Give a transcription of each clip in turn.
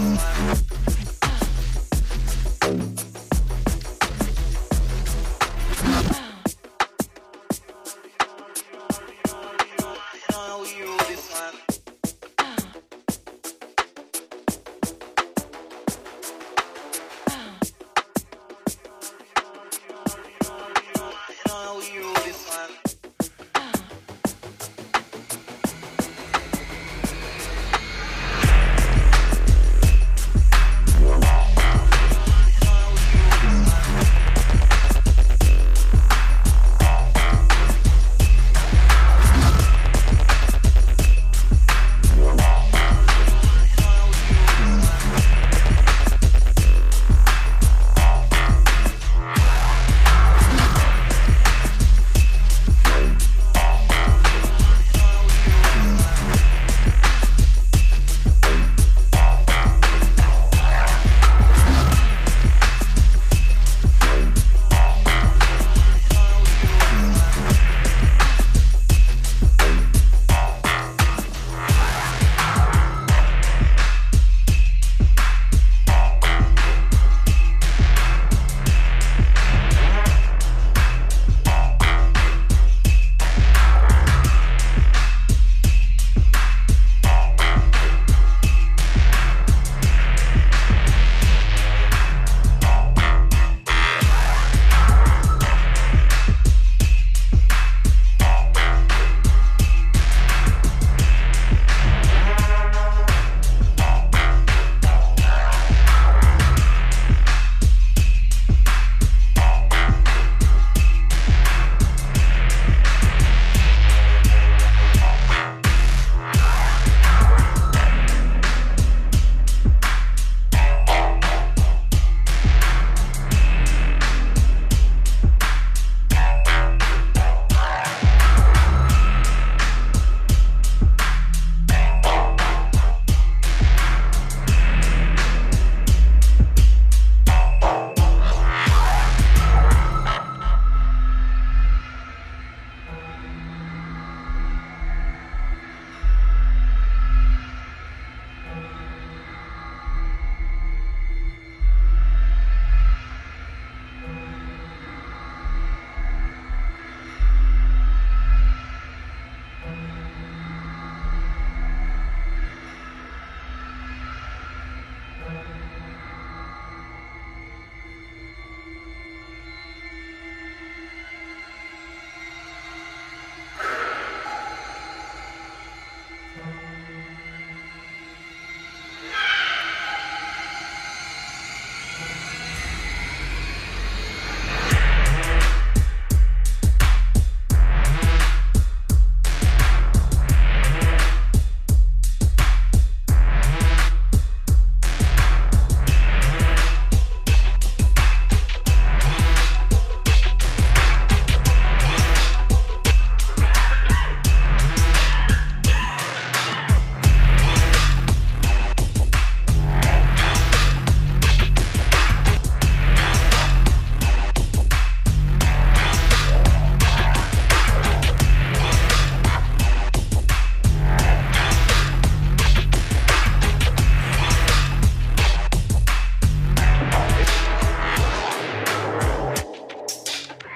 Bye.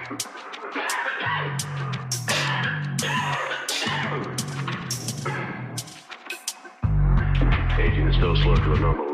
Aging is still slow to a normal